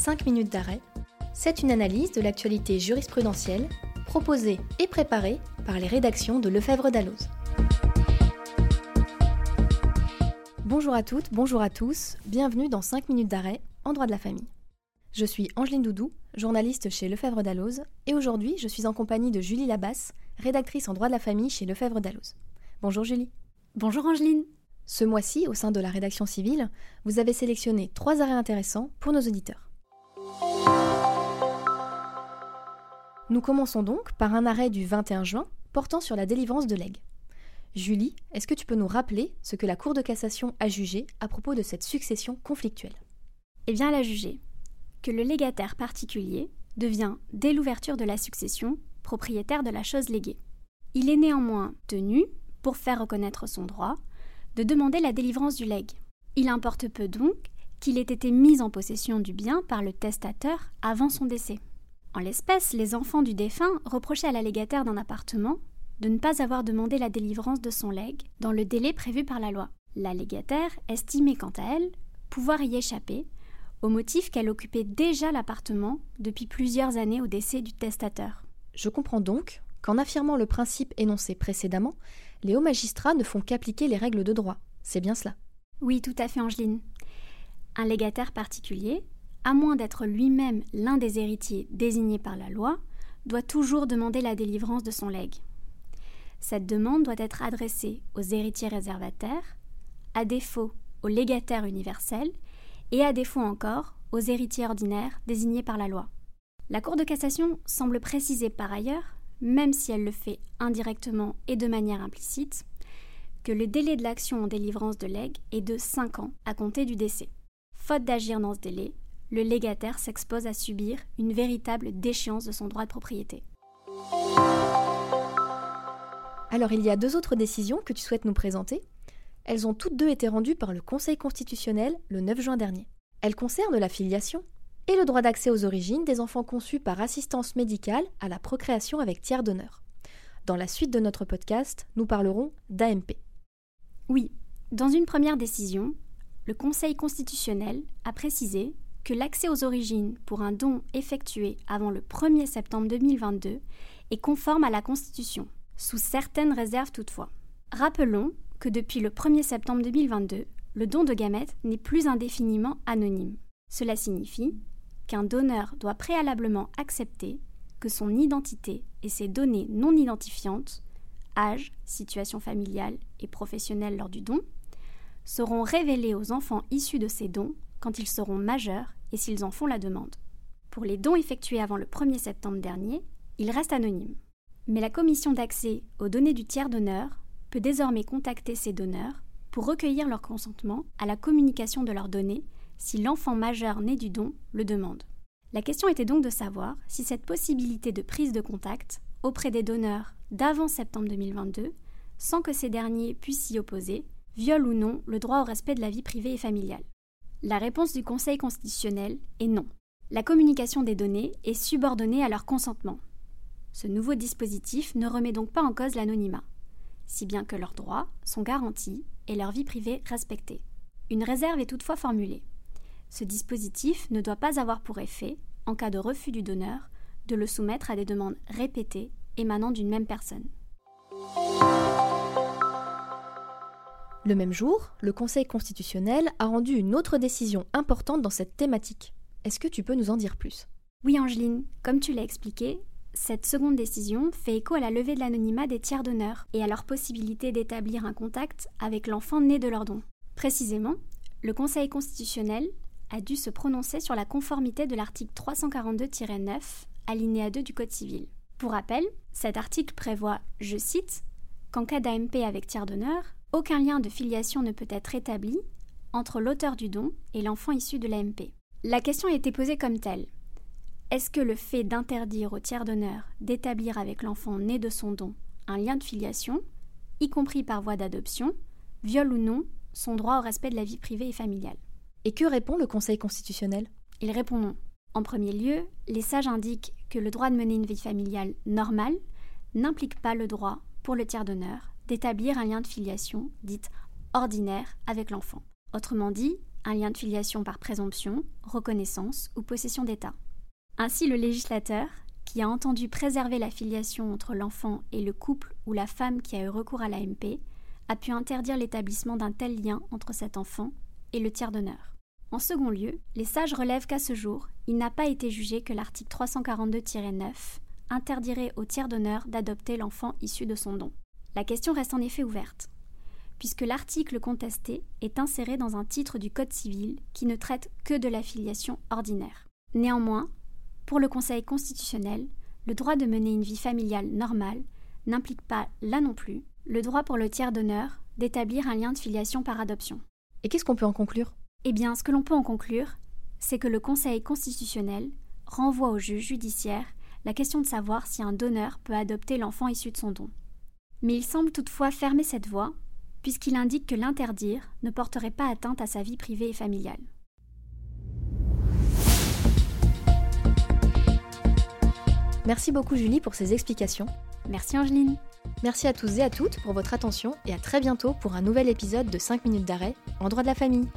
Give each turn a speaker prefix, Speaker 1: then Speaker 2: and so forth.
Speaker 1: 5 minutes d'arrêt, c'est une analyse de l'actualité jurisprudentielle proposée et préparée par les rédactions de Lefebvre d'Alloz. Bonjour à toutes, bonjour à tous, bienvenue dans 5 minutes d'arrêt en droit de la famille. Je suis Angeline Doudou, journaliste chez Lefebvre d'Alloz, et aujourd'hui je suis en compagnie de Julie Labasse, rédactrice en droit de la famille chez Lefebvre d'Alloz. Bonjour Julie.
Speaker 2: Bonjour Angeline.
Speaker 1: Ce mois-ci, au sein de la rédaction civile, vous avez sélectionné trois arrêts intéressants pour nos auditeurs. Nous commençons donc par un arrêt du 21 juin portant sur la délivrance de legs. Julie, est-ce que tu peux nous rappeler ce que la Cour de cassation a jugé à propos de cette succession conflictuelle?
Speaker 2: Eh bien, elle a jugé que le légataire particulier devient, dès l'ouverture de la succession, propriétaire de la chose léguée. Il est néanmoins tenu, pour faire reconnaître son droit, de demander la délivrance du legs. Il importe peu donc qu'il ait été mis en possession du bien par le testateur avant son décès. En l'espèce, les enfants du défunt reprochaient à la légataire d'un appartement de ne pas avoir demandé la délivrance de son legs dans le délai prévu par la loi. La légataire estimait quant à elle pouvoir y échapper, au motif qu'elle occupait déjà l'appartement depuis plusieurs années au décès du testateur.
Speaker 1: Je comprends donc qu'en affirmant le principe énoncé précédemment, les hauts magistrats ne font qu'appliquer les règles de droit. C'est bien cela
Speaker 2: Oui, tout à fait, Angeline. Un légataire particulier à moins d'être lui-même l'un des héritiers désignés par la loi, doit toujours demander la délivrance de son legs. Cette demande doit être adressée aux héritiers réservataires, à défaut aux légataires universels et à défaut encore aux héritiers ordinaires désignés par la loi. La Cour de cassation semble préciser par ailleurs, même si elle le fait indirectement et de manière implicite, que le délai de l'action en délivrance de legs est de 5 ans à compter du décès. Faute d'agir dans ce délai, le légataire s'expose à subir une véritable déchéance de son droit de propriété.
Speaker 1: Alors il y a deux autres décisions que tu souhaites nous présenter. Elles ont toutes deux été rendues par le Conseil constitutionnel le 9 juin dernier. Elles concernent la filiation et le droit d'accès aux origines des enfants conçus par assistance médicale à la procréation avec tiers d'honneur. Dans la suite de notre podcast, nous parlerons d'AMP.
Speaker 2: Oui, dans une première décision, le Conseil constitutionnel a précisé que l'accès aux origines pour un don effectué avant le 1er septembre 2022 est conforme à la Constitution, sous certaines réserves toutefois. Rappelons que depuis le 1er septembre 2022, le don de gamètes n'est plus indéfiniment anonyme. Cela signifie qu'un donneur doit préalablement accepter que son identité et ses données non identifiantes, âge, situation familiale et professionnelle lors du don, seront révélées aux enfants issus de ces dons quand ils seront majeurs et s'ils en font la demande. Pour les dons effectués avant le 1er septembre dernier, ils restent anonymes. Mais la commission d'accès aux données du tiers donneur peut désormais contacter ces donneurs pour recueillir leur consentement à la communication de leurs données si l'enfant majeur né du don le demande. La question était donc de savoir si cette possibilité de prise de contact auprès des donneurs d'avant septembre 2022, sans que ces derniers puissent s'y opposer, viole ou non le droit au respect de la vie privée et familiale. La réponse du Conseil constitutionnel est non. La communication des données est subordonnée à leur consentement. Ce nouveau dispositif ne remet donc pas en cause l'anonymat, si bien que leurs droits sont garantis et leur vie privée respectée. Une réserve est toutefois formulée. Ce dispositif ne doit pas avoir pour effet, en cas de refus du donneur, de le soumettre à des demandes répétées émanant d'une même personne.
Speaker 1: Le même jour, le Conseil constitutionnel a rendu une autre décision importante dans cette thématique. Est-ce que tu peux nous en dire plus?
Speaker 2: Oui, Angeline, comme tu l'as expliqué, cette seconde décision fait écho à la levée de l'anonymat des tiers d'honneur et à leur possibilité d'établir un contact avec l'enfant né de leur don. Précisément, le Conseil constitutionnel a dû se prononcer sur la conformité de l'article 342-9, alinéa 2 du Code civil. Pour rappel, cet article prévoit, je cite, qu'en cas d'AMP avec tiers d'honneur, aucun lien de filiation ne peut être établi entre l'auteur du don et l'enfant issu de l'AMP. La question a été posée comme telle. Est-ce que le fait d'interdire au tiers d'honneur d'établir avec l'enfant né de son don un lien de filiation, y compris par voie d'adoption, viole ou non son droit au respect de la vie privée et familiale?
Speaker 1: Et que répond le Conseil constitutionnel?
Speaker 2: Il répond non. En premier lieu, les sages indiquent que le droit de mener une vie familiale normale n'implique pas le droit, pour le tiers d'honneur, d'établir un lien de filiation, dite ordinaire, avec l'enfant. Autrement dit, un lien de filiation par présomption, reconnaissance ou possession d'État. Ainsi, le législateur, qui a entendu préserver la filiation entre l'enfant et le couple ou la femme qui a eu recours à l'AMP, a pu interdire l'établissement d'un tel lien entre cet enfant et le tiers d'honneur. En second lieu, les sages relèvent qu'à ce jour, il n'a pas été jugé que l'article 342-9 interdirait au tiers d'honneur d'adopter l'enfant issu de son don. La question reste en effet ouverte, puisque l'article contesté est inséré dans un titre du Code civil qui ne traite que de la filiation ordinaire. Néanmoins, pour le Conseil constitutionnel, le droit de mener une vie familiale normale n'implique pas, là non plus, le droit pour le tiers d'honneur d'établir un lien de filiation par adoption.
Speaker 1: Et qu'est-ce qu'on peut en conclure?
Speaker 2: Eh bien, ce que l'on peut en conclure, c'est que le Conseil constitutionnel renvoie au juge judiciaire la question de savoir si un donneur peut adopter l'enfant issu de son don. Mais il semble toutefois fermer cette voie, puisqu'il indique que l'interdire ne porterait pas atteinte à sa vie privée et familiale.
Speaker 1: Merci beaucoup Julie pour ces explications.
Speaker 2: Merci Angeline.
Speaker 1: Merci à tous et à toutes pour votre attention et à très bientôt pour un nouvel épisode de 5 minutes d'arrêt en droit de la famille.